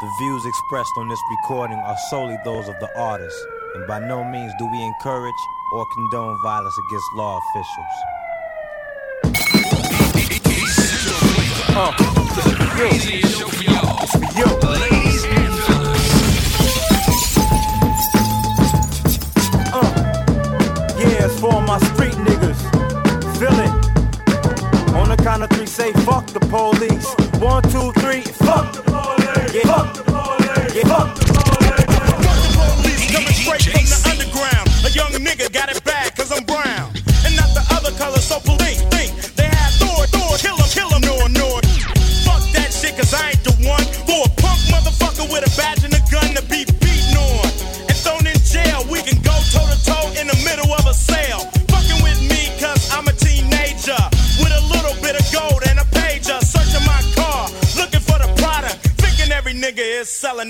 The views expressed on this recording are solely those of the artist, and by no means do we encourage or condone violence against law officials. Uh, for my street niggas. Feel it. On the count of three, say fuck the police. One, two, three, fuck get. Fuck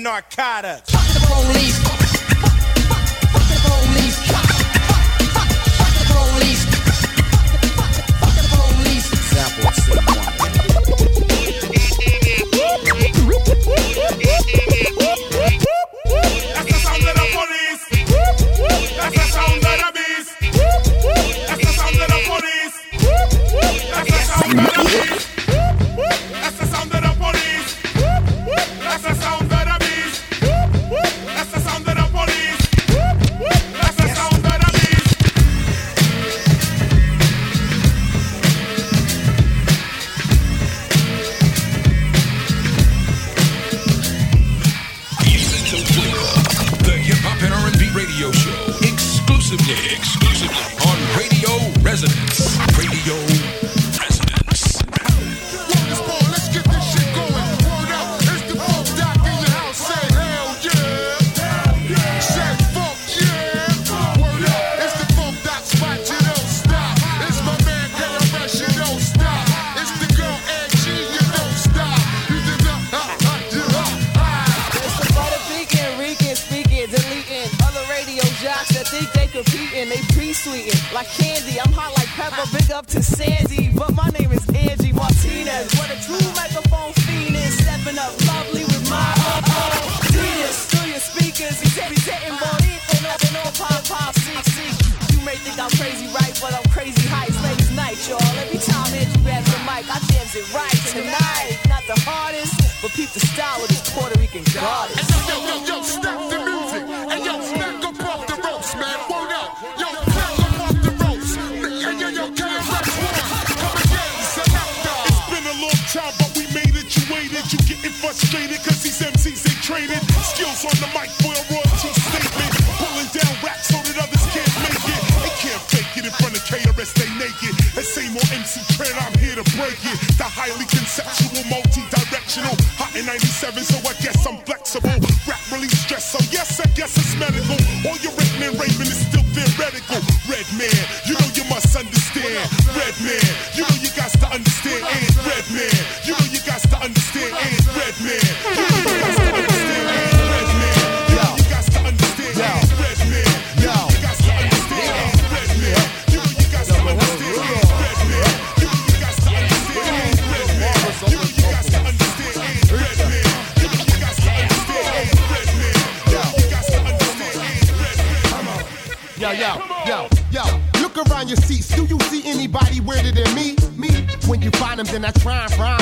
narcotics. The police.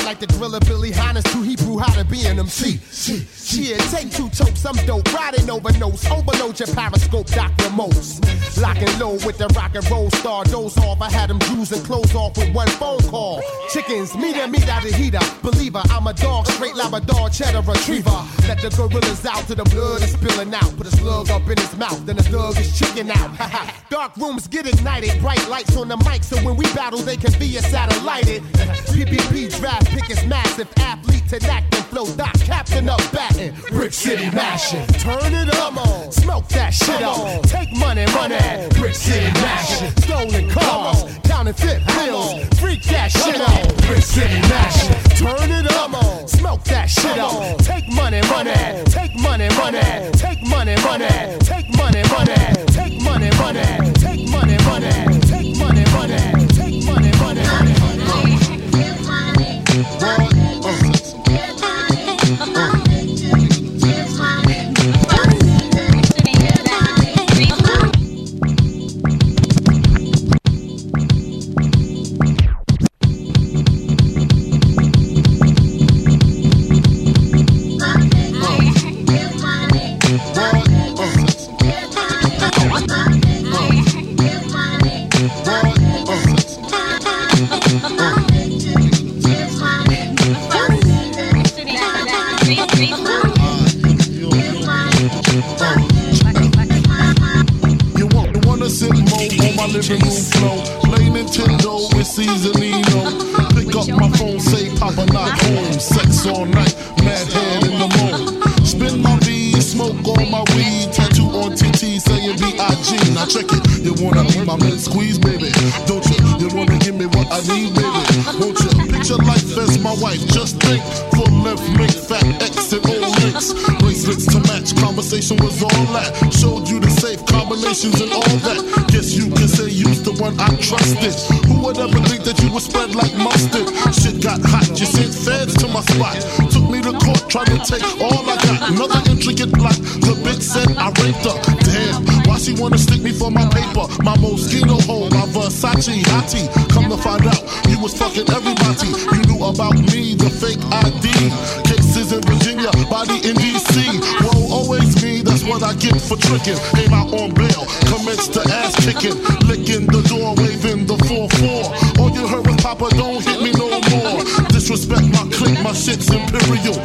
like the driller Billy Hines to Hebrew how to be an MC. Yeah, take two topes, I'm dope, riding over notes, overload your periscope, Dr. Most. Locking low with the rock and roll star, doze off, I had them Jews and clothes off with one phone call. Chickens, meet and meet out of heater, believer, I'm a dog, straight Labrador, cheddar retriever. Let the gorillas out to the blood is spilling out, put a slug up in his mouth, then the slug is chicken out. Dark rooms get ignited, bright lights on the mic, so when we battle, they can be a satellite. PPP draft pick is massive. Athlete to knack and flow doc. Captain up batting. Brick City mashing. Turn it up. Come on. Smoke that shit up. Take money, money. Brick City mashing. Stolen cars. Counting fit bills. Freak that shit up. Brick City mashing. Turn it up. Smoke that shit up. Take money, money. Take money, money. Take money, money. Take money, money. Take money, money. Take money, money. Take money, money. Take money, money. Run. wife. Just think, full length mink, fat exit all links. Bracelets to match, conversation was all that. Showed you the safe combinations and all that. Guess you can say you's the one I trusted. Who would ever think that you would spread like mustard? Shit got hot, you sent feds to my spot. Took me to court, trying to take all I got. Another intricate block, the bitch said I raped her. Damn, why she wanna stick me for my paper? My mosquito hole, my Versace hottie. Come to find out, you was fucking everybody. You about me, the fake ID. Cases in Virginia, body in DC. Whoa, always me, that's what I get for tricking. Came out on bail, commenced to ass kicking. Licking the door, waving the 4-4. All you heard was Papa, don't hit me no more. Disrespect my clique, my shit's imperial.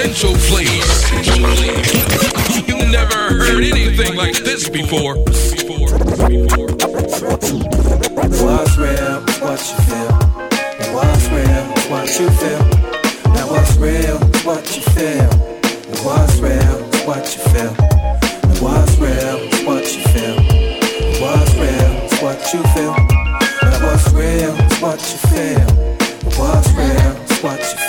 Essential Flavor. You never heard anything like this before. What's real? What you feel? What's real? What you feel? Now what's real? What you feel? And what's real? What you feel?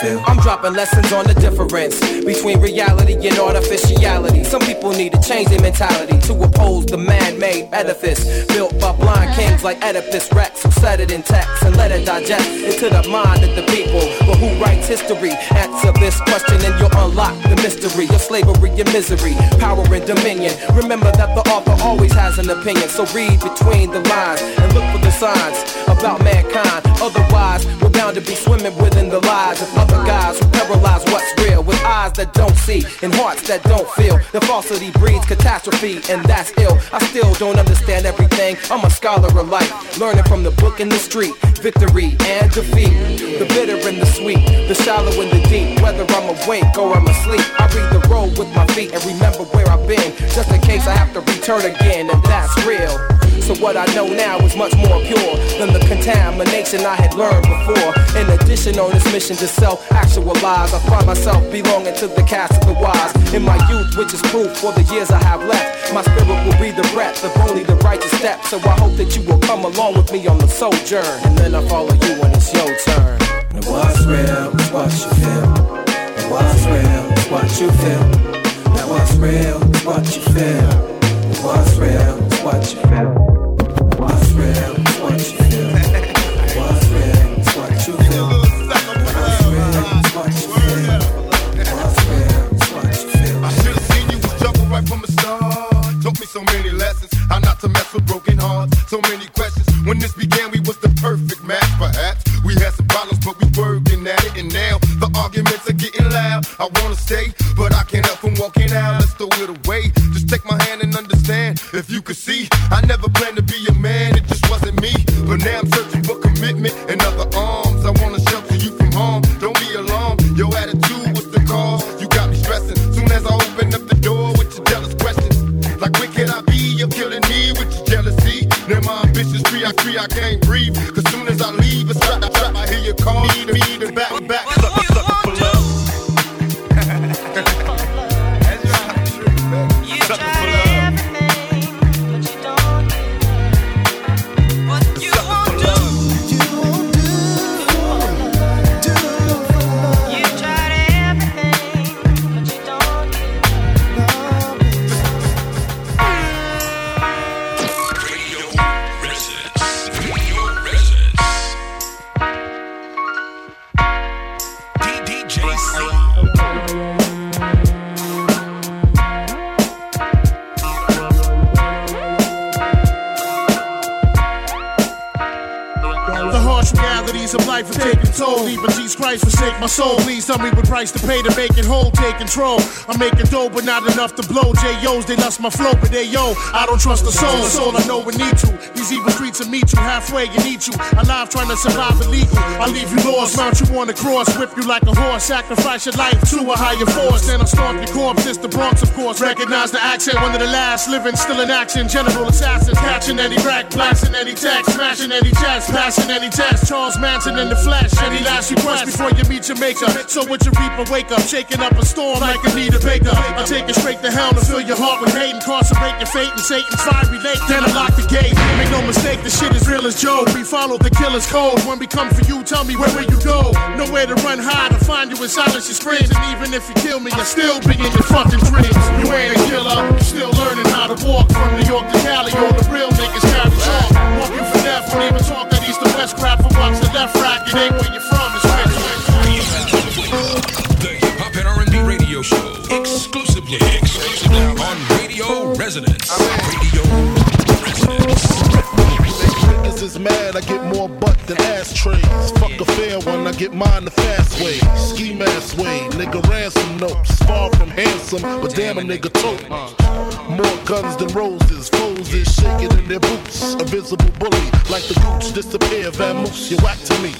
feel. I'm dropping lessons on the difference between reality and artificiality. Some people need to change their mentality to oppose the man-made edifice built by blind kings like Oedipus Rex who set it in text and let it digest into the mind of the people. But who writes history? Answer this question and you'll unlock the mystery of slavery and misery, power and dominion. Remember that the author always has an opinion, so read between the lines and look for the signs about mankind. Otherwise, we're bound to be swimming within the lies of other guys who paralyze what's real with eyes that don't see and hearts that don't feel. The falsity breeds catastrophe, and that's ill. I still don't understand everything. I'm a scholar of life, learning from the book in the street. Victory and defeat, the bitter and the sweet, the shallow and the deep. Whether I'm awake or I'm asleep, I read the road with my feet and remember where I've been, just in case I have to return again, and that's real. So what I know now is much more pure than the contamination I had learned before. In addition, on this mission to self-actualize, I find myself belonging to the cast of the wise. In my youth, which is proof for the years I have left, my spirit will be the breath of only the righteous step. So I hope that you will come along with me on the sojourn, and then I follow you when it's your turn. And what's real is what you feel. And what's real is what you feel. Now what's real is what you feel. And what's real what you feel. Not enough to blow. J.O.'s, they lost my flow, but they yo. I don't trust the soul. Soul I know we need to. Will meet you halfway. You need you. Alive trying to survive illegal. I leave you lost. Mount you on the cross. Whip you like a horse. Sacrifice your life to a higher force. Then I'll stomp your corpse. It's the Bronx, of course. Recognize the accent. One of the last living, still in action. General assassins. Catching any rack. Blasting any text. Smashing any chest. Passing any test. Charles Manson in the flesh. Any last request before you meet your maker. So would you reap a wake up? Shaking up a storm like Anita Baker. I take it straight to hell to fill your heart with hate. Incarcerate your fate in Satan's fiery lake. Then I lock the gate. Make no mistake, the shit is real as Joe. We follow the killer's code. When we come for you, tell me where will you go? Nowhere to run high to find you in silence your screams. And even if you kill me, I'll still be in your fucking dreams. You ain't a killer, you still learning how to walk from New York to Cali. All the real niggas carry chalk. Walk you for death, don't even talk that east to west crap for watch the left rack. It ain't where you're from, it's where The Hip Hop and R&B Radio Show. Exclusively, exclusively on Radio Resonance. Radio Resonance. Is mad, I get more butt than ashtrays. Fuck a fair one, I get mine the fast way. Ski mask way, nigga ransom notes. Far from handsome, but damn a nigga tote. More guns than roses, foes is shaking in their boots. A visible bully, like the gooch disappear, vamoose, you whack to me.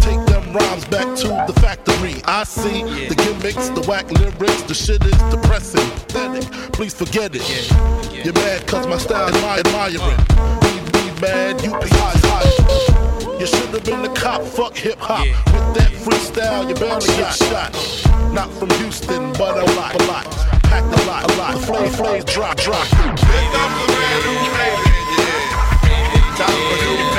Take them rhymes back to the factory. I see the gimmicks, the whack lyrics, the shit is depressing, pathetic. Please forget it. You're mad cause my style admi- admiring. Mad, you be high, high. You should have been the cop, fuck hip hop. With that freestyle, you bound to get shot. Not from Houston, but a lot, a lot. Packed a lot, a lot. The flame, flames drop, drop. Time for new flavor, yeah. Time for new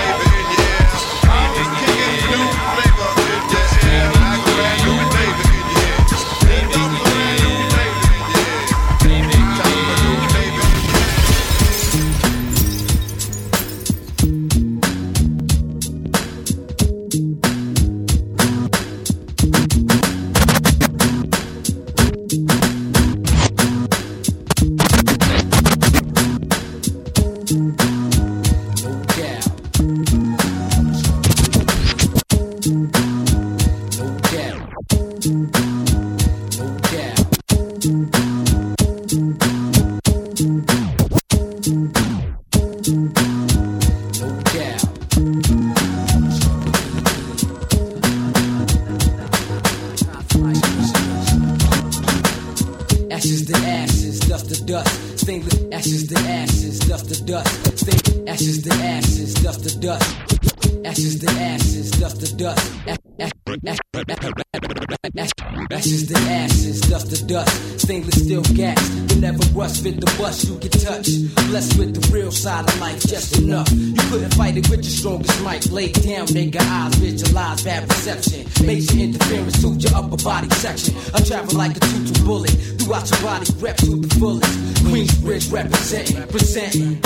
Lay down, nigga, eyes visualize bad perception. Major interference to your upper body section. I travel like a two-two bullet throughout your body, rep to the fullest. Queensbridge representing, presenting.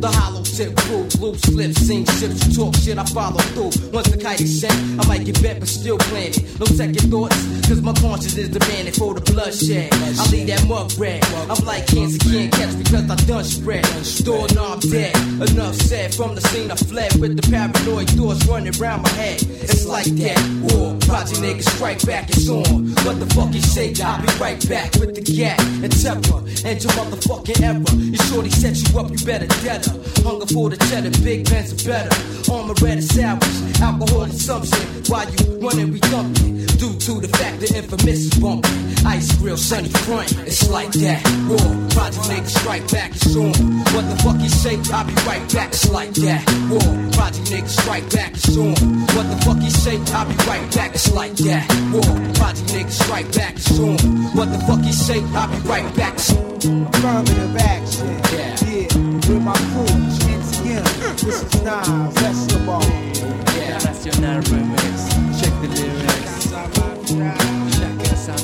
The hollow tip crew, loose lips, sing ships, you talk shit, I follow through. Once the kite is sent, I might get bent, but still planning. No second thoughts, cause my conscience is demanding for the bloodshed. I leave that mug red. I'm like cancer, can't catch because I done spread. Door knob dead. Enough said, from the scene I fled with the paranoid thoughts running around my head. It's like that. War, project niggas strike back, it's on. What the fuck you say? I'll be right back with the gat and temper. And your motherfucking error. You shorty set you up, you better dead. Hunger for the cheddar, big pants better. Armor red is alcohol assumption. While you running, we thumping. Due to the fact that infamous is bumping. Ice grill, sunny front, it's like that. War, project niggas strike back, it's on. What the fuck you say? I'll be right back, it's like that. War, project niggas strike back, it's on. What the fuck you say? I'll be right back, it's like that. War, project niggas strike back, it's on. What the fuck you say? I'll be right back. It's Affirmative action. Yeah. With my crew. This is Nas, Escobar. Yeah, Remix. Check the lyrics. Chacun sa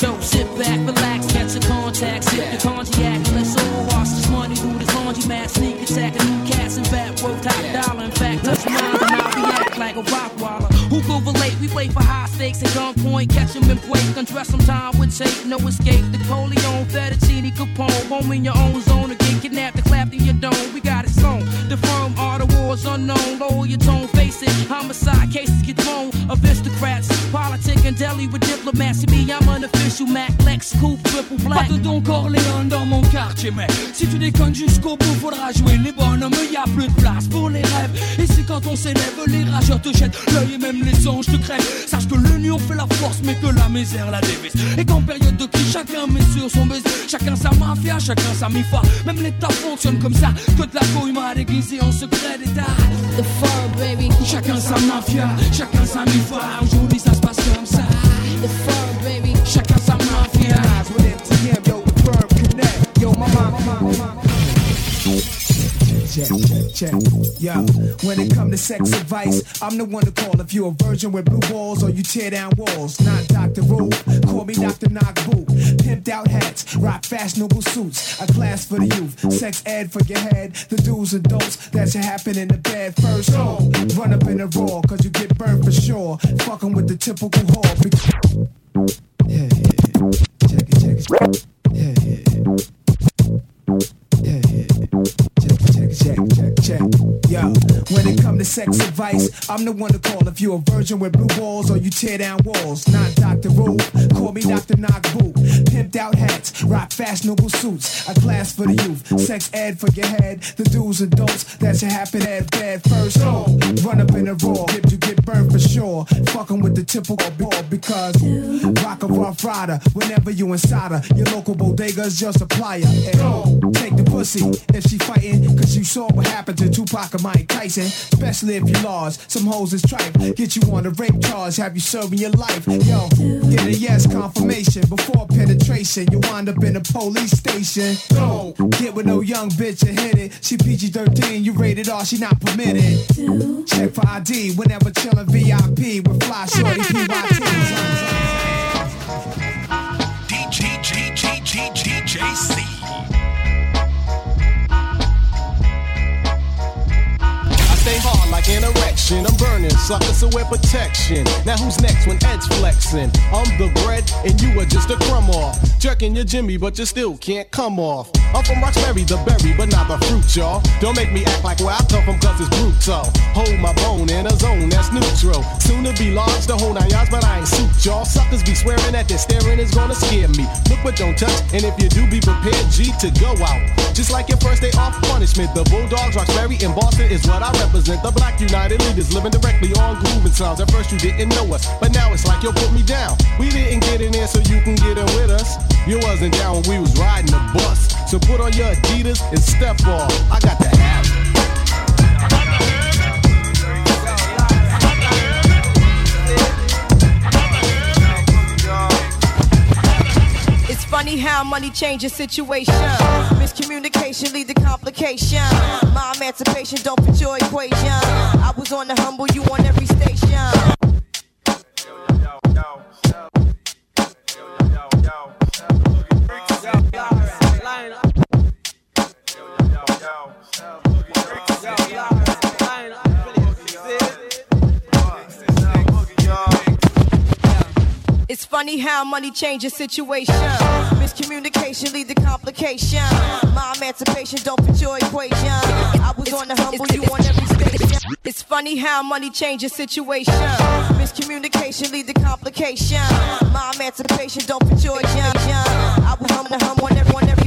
Yo, sit back, relax, catch your contacts, sip your cognac. Let's all this money through this laundry mat. Sneak attack, a new cast and back, work top dollar. In fact, touch mind and I'll react like a rock We play for high stakes at gunpoint, catch him and break. Undress some time with tape, no escape. The Corleone, Fettuccine, Capone. Home in your own zone, get kidnapped and clapped in your dome. We got it sewn. The firm the unknown. Lower face it. Homicide cases get. Aristocrats, and deli with I'm an official Mac, Lex, coupe, triple black. Don Corleone dans mon quartier, si tu déconnes jusqu'au bout, faudra jouer les bonhommes. Y a plus de place pour les rêves. Et c'est quand on s'élève, les rageurs te jettent l'œil et même les anges te crèvent. Sache que l'union fait la force, mais que la misère la dévise. Et qu'en période de crise, chacun met sur son baiser. Chacun sa mafia, chacun sa mifa. Même l'État fonctionne comme ça. Que de la couille mal aiguisée en secret. The fur, baby. Chacun sa mafia, chacun sa mifa. Aujourd'hui, ça se passe comme ça. The fur, baby. Chacun sa mafia. Nas with MTM, yo, the firm connect. Yo, my mama, my mama. Check, check, check. Yo, when it come to sex advice, I'm the one to call if you're a virgin with blue balls or you tear down walls. Not Dr. Ruth, call me Dr. Knockboot. Pimped out hats, rock fashionable suits. A class for the youth, sex ed for your head. The do's and don'ts that should happen in the bed first. Oh, run up in the raw, cause you get burned for sure. Fucking with the typical whore. Be- yeah, yeah, check it, check it. Check, when it come to sex advice, I'm the one to call if you're a virgin with blue balls or you tear down walls. Not Dr. Ruth, call me Dr. Knockboot. Pimped out hats, rock fashionable suits. A class for the youth, sex ed for your head. The dudes and don'ts that should happen at bed first. Oh, run up in the raw, get you get burned for sure. Fucking with the typical ball because rock a rough rider whenever you inside her. Your local bodega's your supplier. And oh, take the pussy if she fighting, cause you saw what happened to Tupac and Mike Tyson. Especially if you lost. Some hoes is tripe. Get you on a rape charge, have you serving your life. Yo, get a yes confirmation before penetration. You wind up in a police station. Go, get with no young bitch and hit it. She PG 13, you rated R, she not permitted. Check for ID whenever chillin' VIP with fly shorty PYT. DJC. I my an erection. I'm burning suckers, so wear protection. Now who's next when Ed's flexing? I'm the bread and you are just a crumb off. Jerking your Jimmy, but you still can't come off. I'm from Roxbury, the berry, but not the fruit, y'all. Don't make me act like where I come from, cause it's brutal. Hold my bone in a zone that's neutral. Soon to be large, the whole nine yards, but I ain't suit, y'all. Suckers be swearing that their staring is gonna scare me. Look but don't touch, and if you do, be prepared, G, to go out. Just like your first day off punishment, the Bulldogs, Roxbury, and Boston is what I represent. The Black United Leaders living directly on grooving sounds. At first you didn't know us, but now it's like you put me down. We didn't get in there so you can get in with us. You wasn't down when we was riding the bus. So put on your Adidas and step off. I got the habit. Funny how money changes situation. Miscommunication lead to complication. My emancipation don't fit your equation. I was on the humble, you on every station. It's funny how money changes situation. Miscommunication lead to complication. My emancipation don't fit your equation. I was on the humble, you on every station. It's funny how money changes situation. Miscommunication lead to complication. My emancipation don't fit your equation. I was on the humble on every on every.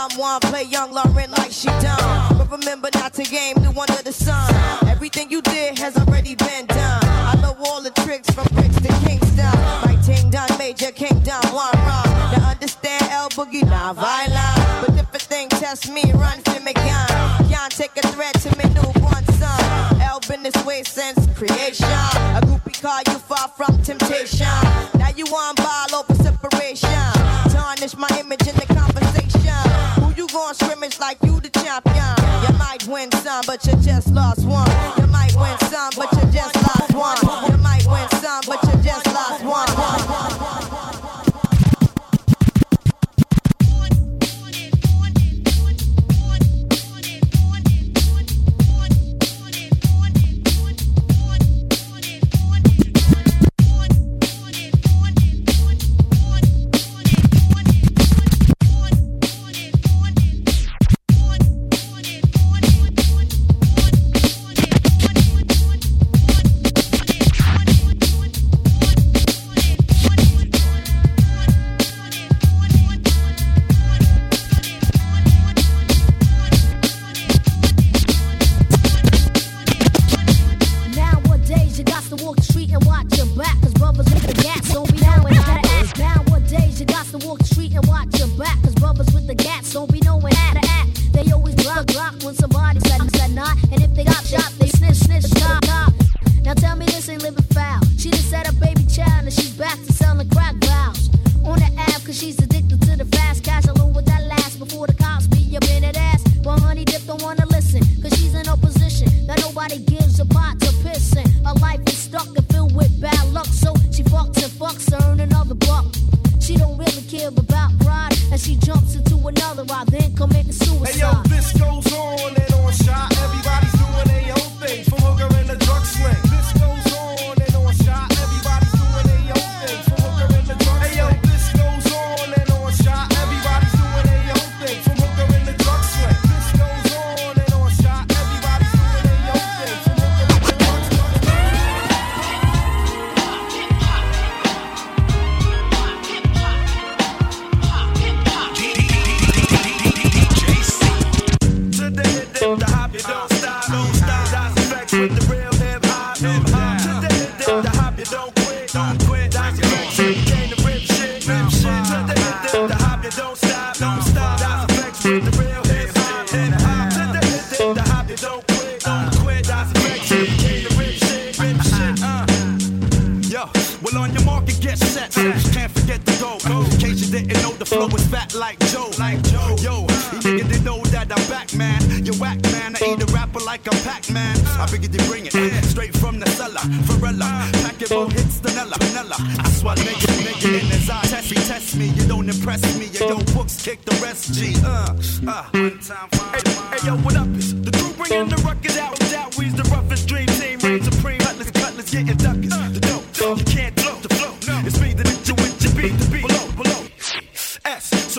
Someone play young Lauryn like she done. But remember not to game new under the sun. Everything you did has already been done. I know all the tricks from bricks to Kingston. My ting done, Major Kingdom, one run. Now understand L Boogie, not violent. But if a thing test me, run for me gun. Can't take a threat to me newborn son. L been this way since creation. A groupie call you far from temptation. But you just lost one. You might win watch your back, cause brothers with the gas don't be knowing how to act. They always block, block when somebody said, said not, and if they got shot, they snitch, snitch, cop, cop. Now tell me this ain't living foul. She just had a baby child and she's back to selling crack vows. On the app, cause she's addicted to the fast cash. Alone with that last before the cops be up in that ass. But honey dip don't wanna listen, cause she's in a position that nobody gives a pot to piss in. Her life is stuck with bad luck, so she fucks and fucks to earn another buck. She don't really care about pride, and she jumps into another ride, then committing suicide. Hey yo, this goes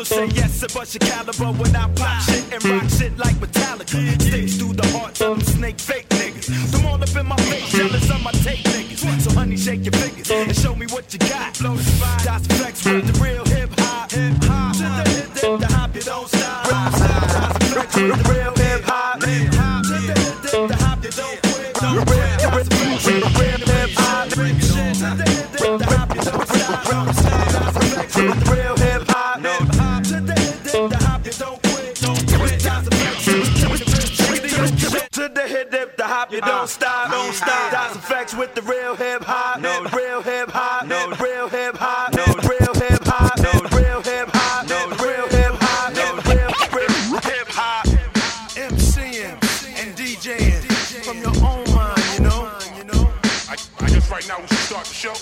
So say yes and bust your caliber when I pop shit and rock shit like Metallica. Sticks through the hearts of them snake fake niggas. Them all up in my face, jealous of my tape niggas. So honey, shake your fingers and show me what you got. That's flex with the real stop, don't stop. Dice effects with the real hip hop, no. Real hip hop, no. Real hip hop, no. Real hip hop, no. Real hip hop, no. Real hip hop, no. Real hip hop. MCing and DJing from your own mind, you know. I, I guess right now we should start the show.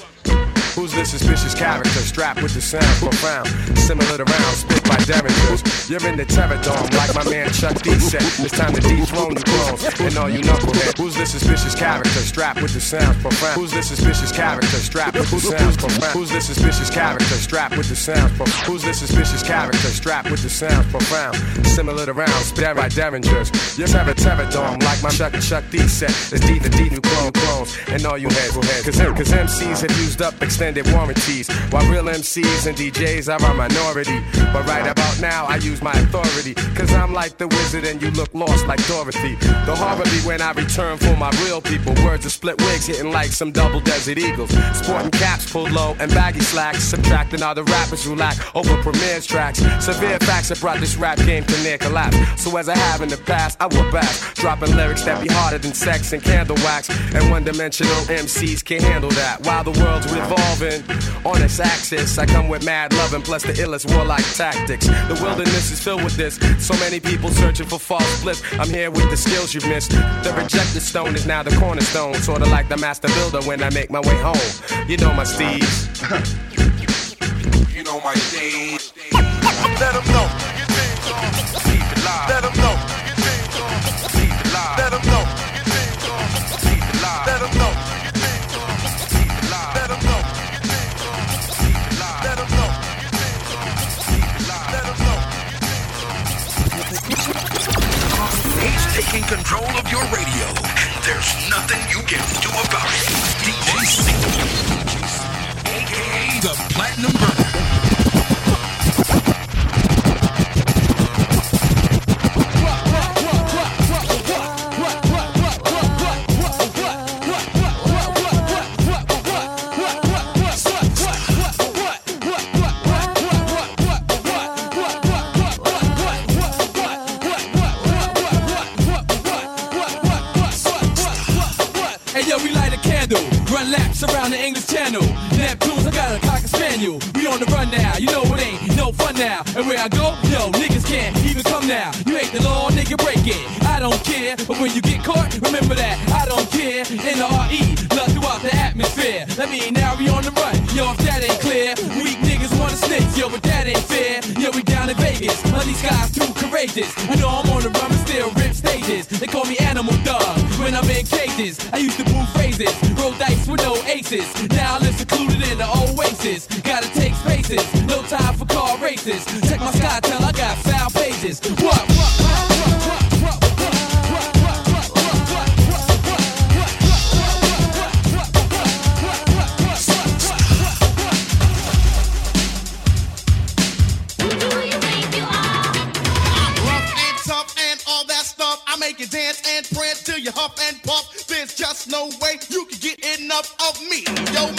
Who's this suspicious character strapped with the sound profound? Similar to rounds spit by derringers. You're in the terror dome like my man Chuck D said. It's time to dethrone you clones and all you knuckleheads. Who's this suspicious character strapped with the sounds profound? Who's this suspicious character strapped with the sounds profound? Who's this suspicious character strapped with the sounds profound? Who's this suspicious character strapped with the sounds profound? Similar to rounds spit by derringers. You're terror terror dome like my Chuck Chuck D said. It's D the D new clone clones and all you heads. Cause, cause MCs have used up extended warranties while real MCs and DJs are a minority. But right about now, I use my authority. Cause I'm like the wizard and you look lost like Dorothy. The horror be when I return for my real people. Words of split wigs hitting like some double desert eagles. Sporting caps pulled low and baggy slacks. Subtracting all the rappers who lack over Premier's tracks. Severe facts have brought this rap game to near collapse. So as I have in the past, I will back. Dropping lyrics that be harder than sex and candle wax. And one dimensional MCs can't handle that. While the world's revolving on its axis, I come with mad loving plus the illest warlike tactics. The wilderness is filled with this. So many people searching for false bliss. I'm here with the skills you've missed. The rejected stone is now the cornerstone. Sorta like the master builder when I make my way home. You know my steeds. You know my stage. Let them know. Let them know. Taking control of your radio, and there's nothing you can do about it. DJ Single, aka the Platinum Burner. English Channel. Neptunes, I got a cocker spaniel. We on the run now, you know it ain't no fun now. And where I go, yo, niggas can't even come now. You ain't the law, nigga, break it. I don't care, but when you get caught, remember that I don't care. N R E, love throughout the atmosphere. That mean now we on the run, yo, if that ain't clear. Weak niggas wanna snitch, yo, but that ain't fair. Yo, we down in Vegas, these guys too courageous. I know I'm on the run, but still rip stages. They call me when I'm in cages. I used to move phrases, roll dice with no aces. Now I live secluded in the oasis. Gotta take spaces, no time for car races. Check my sky, tell I got foul pages. What? rough enough of me. Yo,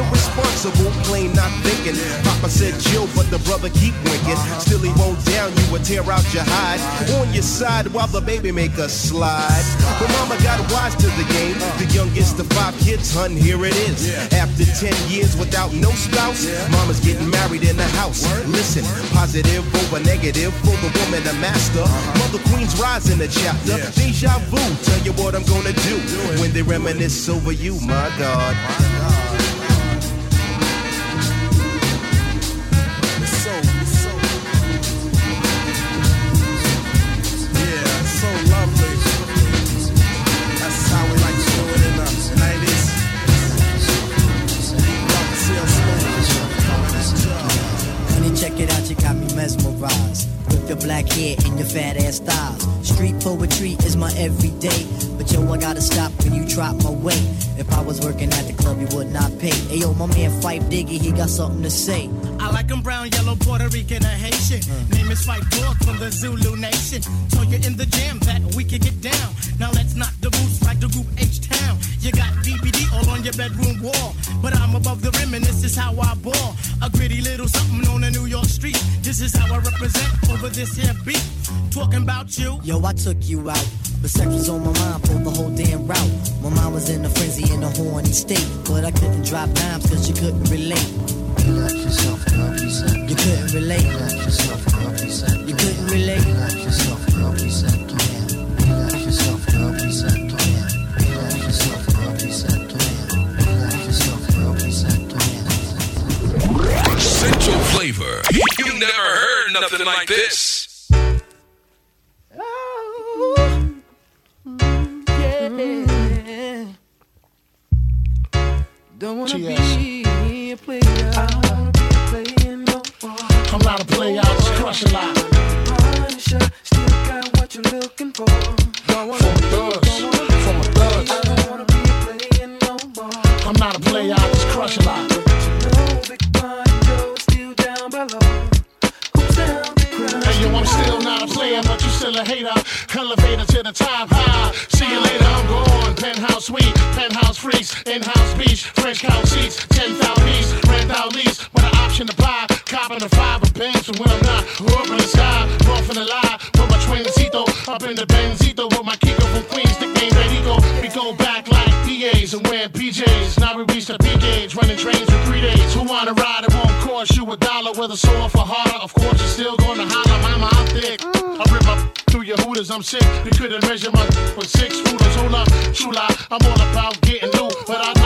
Irresponsible, plain not thinking. Papa said chill, but the brother keep winking. Still he won't down you or tear out your hide. On your side while the baby make a slide. But mama got wise to the game. The youngest of five kids, hun, here it is. After 10 years without no spouse, mama's getting married in the house. Listen, positive over negative for the woman, the master. Mother Queen's rising the chapter. Deja vu, tell you what I'm gonna do when they reminisce over you, my God. Black hair and your fat ass thighs. Street poetry is my everyday. But yo, I gotta stop when you drop my weight. If I was working at the club, you would not pay. Hey yo, my man Phife Diggy, he got something to say. I like 'em brown, yellow, Puerto Rican, or Haitian. Hmm. Name is Phife Dawg from the Zulu Nation. Told you in the jam that we can get down. Now let's knock the roots like the group H Town. You got BBD all on your bedroom wall. But I'm above the rim and this is how I ball. A gritty little something on a New York street. This is how I represent over this here beat. Talking about you. Yo, I took you out. But sex was on my mind for the whole damn route. My mind was in a frenzy in a horny state. But I couldn't drop dimes cause you couldn't relate. Relax yourself, girl, reset. You couldn't relate. Relax yourself, girl, reset. You couldn't relate. Relax yourself, girl, reset. Flavor. You never heard nothing like this. Oh, yeah. Don't wanna be a player. I don't wanna be playing no more. I'm not a player, I just crush a lot. Punisher, still got what you're looking for. Don't wanna From be, thugs, don't wanna be, from a thugs. I don't wanna be playing no more. I'm not a player, still a hater. Elevator to the top high. See you later, I'm gone. Penthouse suite, penthouse freaks, in-house beach, French couch seats, 10,000 piece, rent out lease, with an option to buy. Copping the five of bands from when I'm not. Up in the sky, off the lie, with my twin twincito, up in the Benzito, with my Kiko from Queens, nickname Redigo. We go back like PAs and wear PJs. Now we reach the P gauge, running trains for three days. Who wanna ride? It won't cost you a dollar, whether sore for harder. Hooters, I'm sick. You couldn't measure my with six rulers. Hold lie, I'm all about getting loot, but I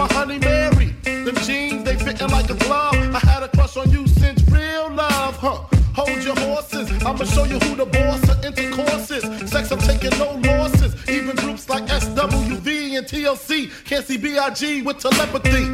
my honey Mary. Them jeans, they fitting like a glove. I had a crush on you since real love, huh? Hold your horses, I'ma show you who the boss of intercourse is. Sex, I'm taking no losses. Even groups like SWV and TLC can't see BIG with telepathy.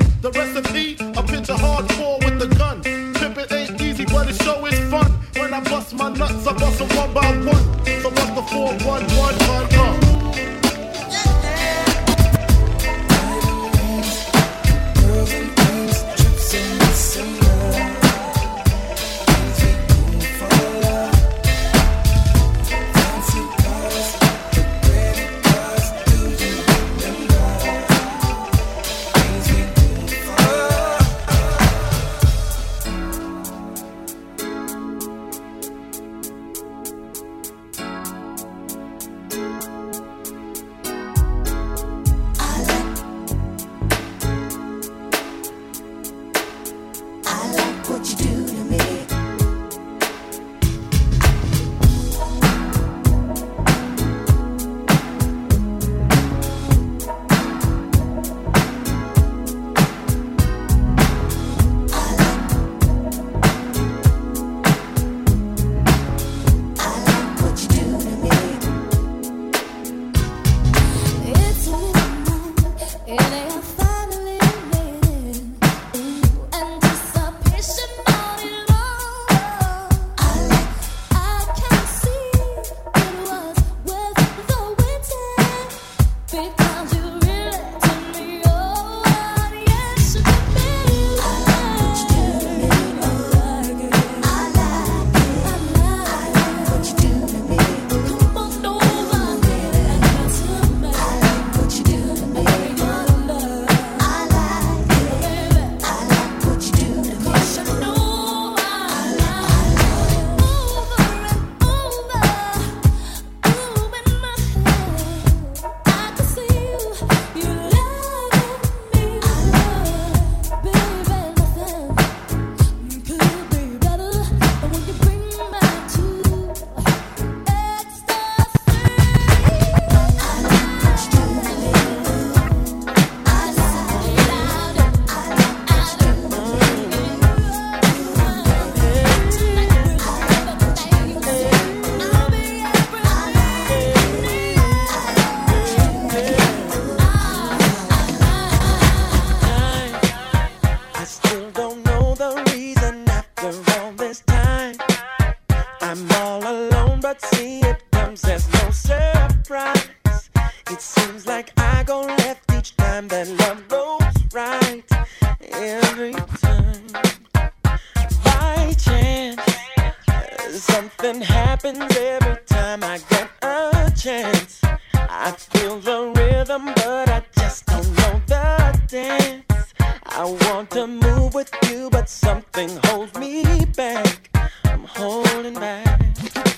with you, but something holds me back. I'm holding back.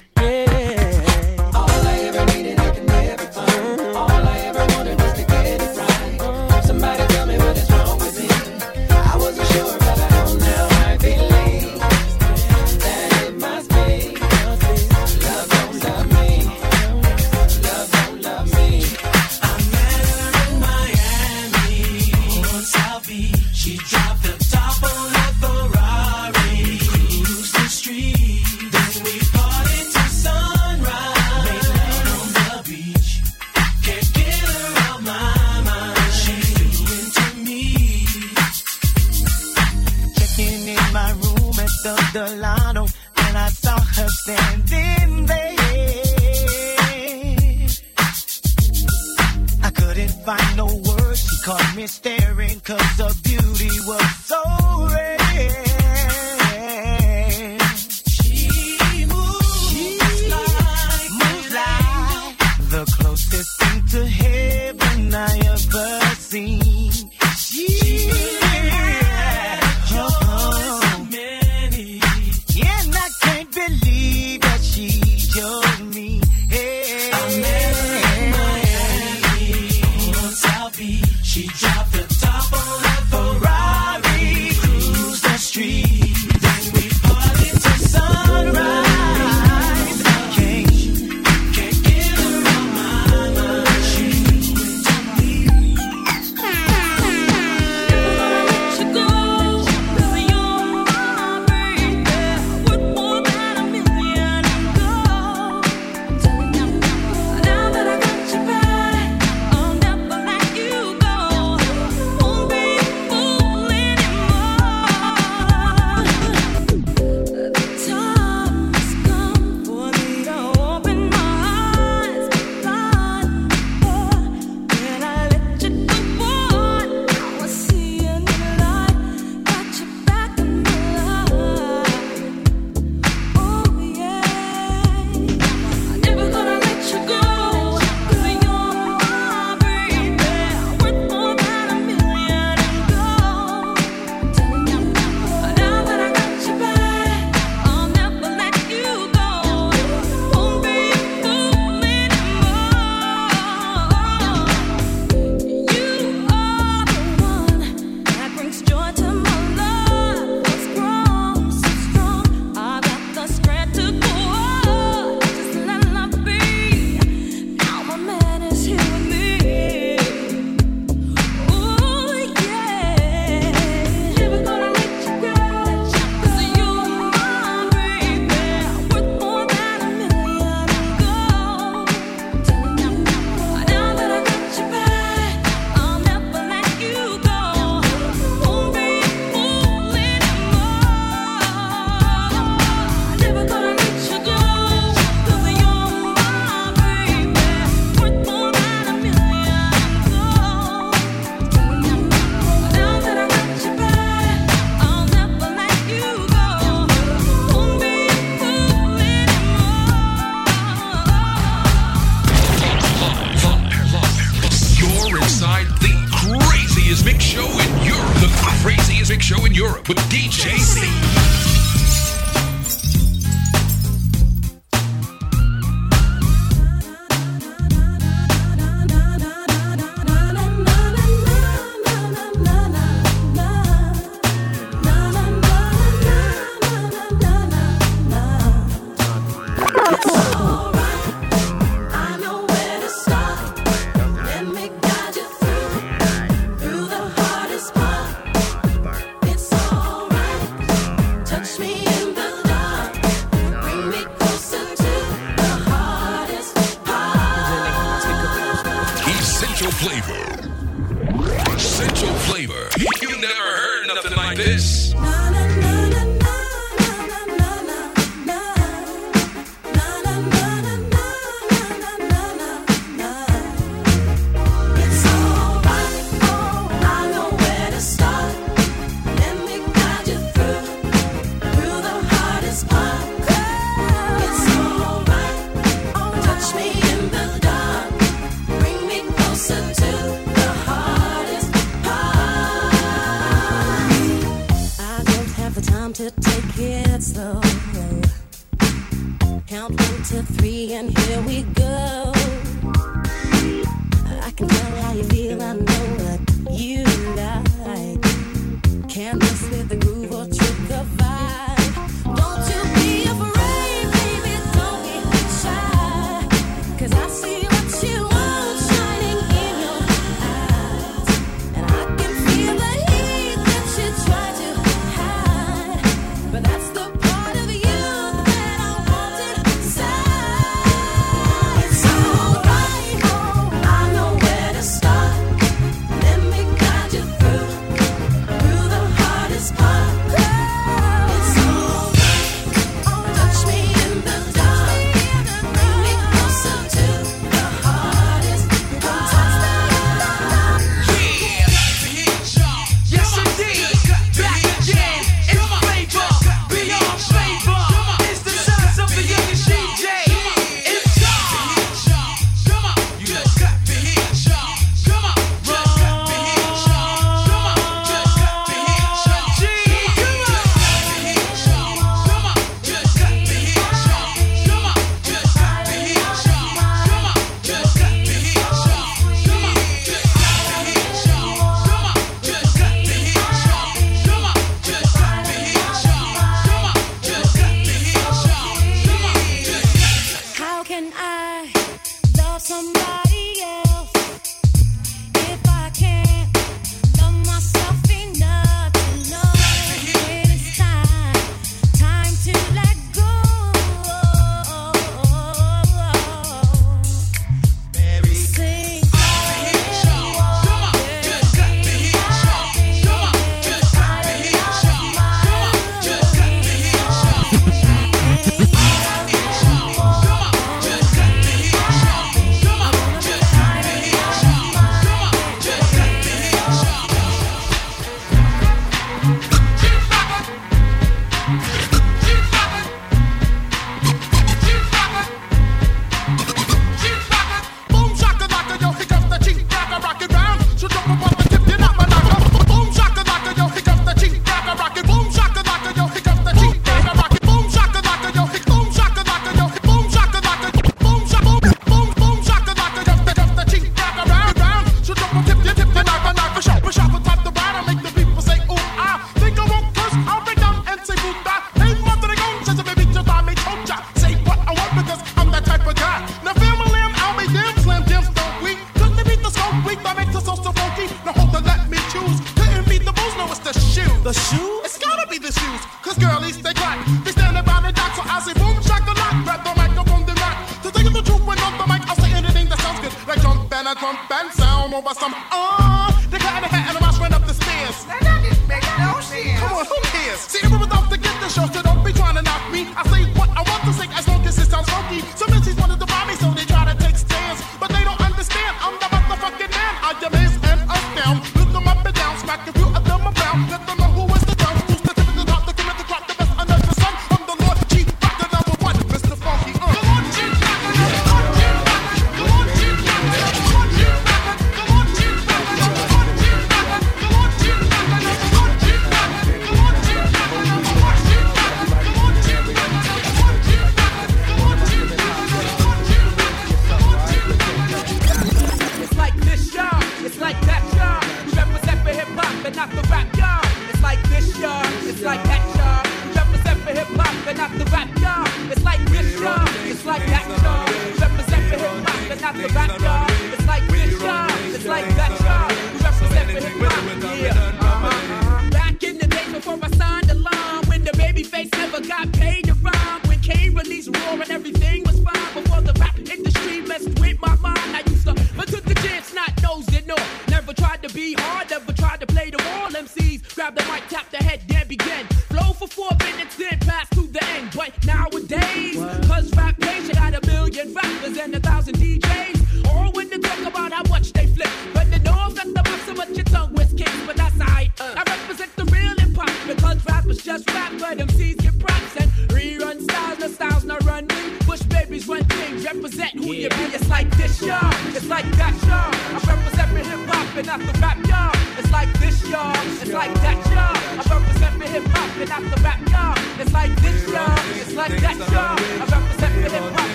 A shoe.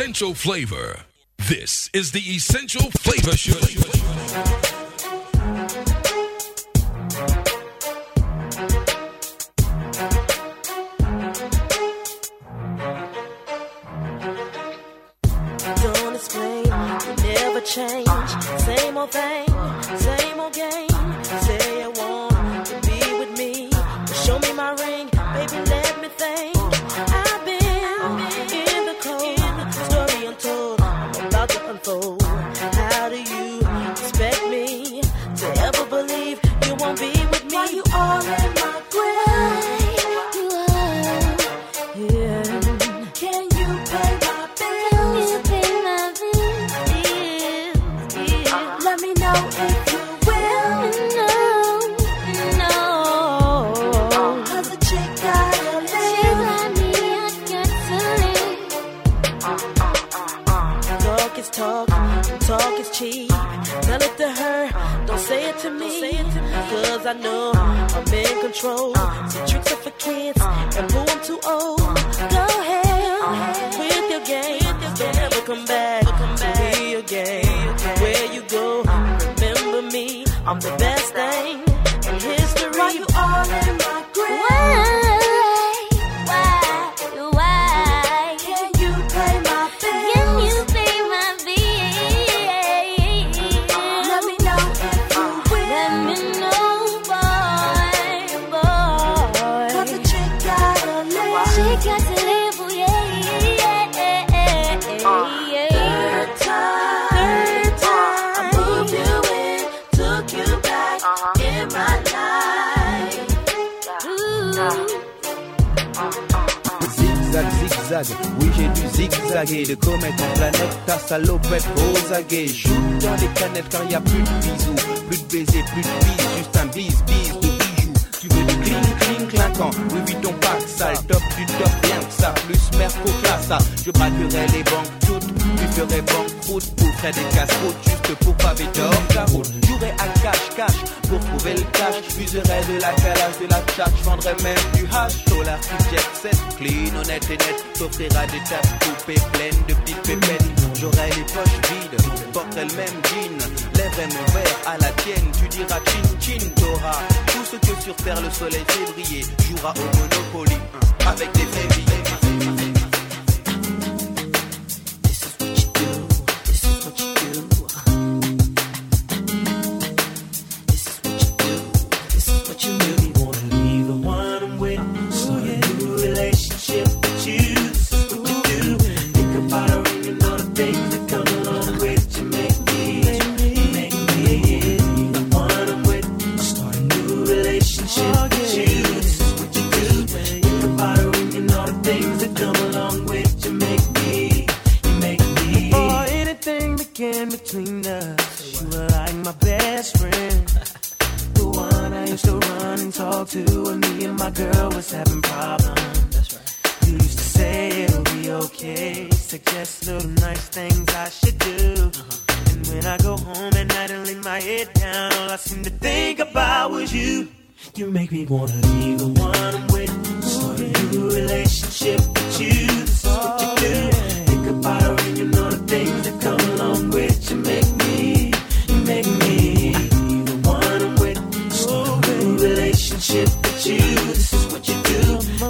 essential flavor. This is the essential flavor show. Zigzag, zigzag, oui j'ai dû zigzaguer De comète planète, ta salopette aux aguets Joue dans les canettes car y a plus de bisous Plus de baisers, plus de bis, juste un bis, bis clinquant, Louis Vuitton pack sale, top du top, bien que ça, plus merco ça. Je braquerai les banques toutes, tu ferais banqueroute, pour faire des casse-routes. Juste pour paver d'or la route. Jouerai à cache-cache pour trouver le cash, userai de la calage, de la chat, vendrai même du hash, solar qui jet set, clean, honnête et net, t'offrira des tables coupées pleines de petites pépettes. J'aurai les poches vides, porterai le même jean, lèvres et mon à la tienne. Tu diras chin chin, t'auras tout ce que sur terre le soleil fait briller. Jouera au Monopoly hein, avec des févriers. You make me wanna be the one I'm with. Start a new relationship with you. This is what you do. Think about her and you know the things that come along with. You make me, you make me the one I'm with. Start a new relationship with you. This is what you do.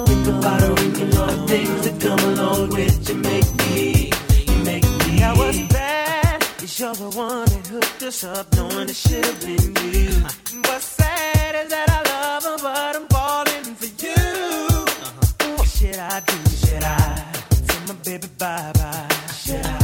Think about her and you know the things that come along with. You make me, you make me. Now what's bad is you're the one that hooked us up, knowing it should have been you. What's I do? Should I tell my baby bye bye? Should I?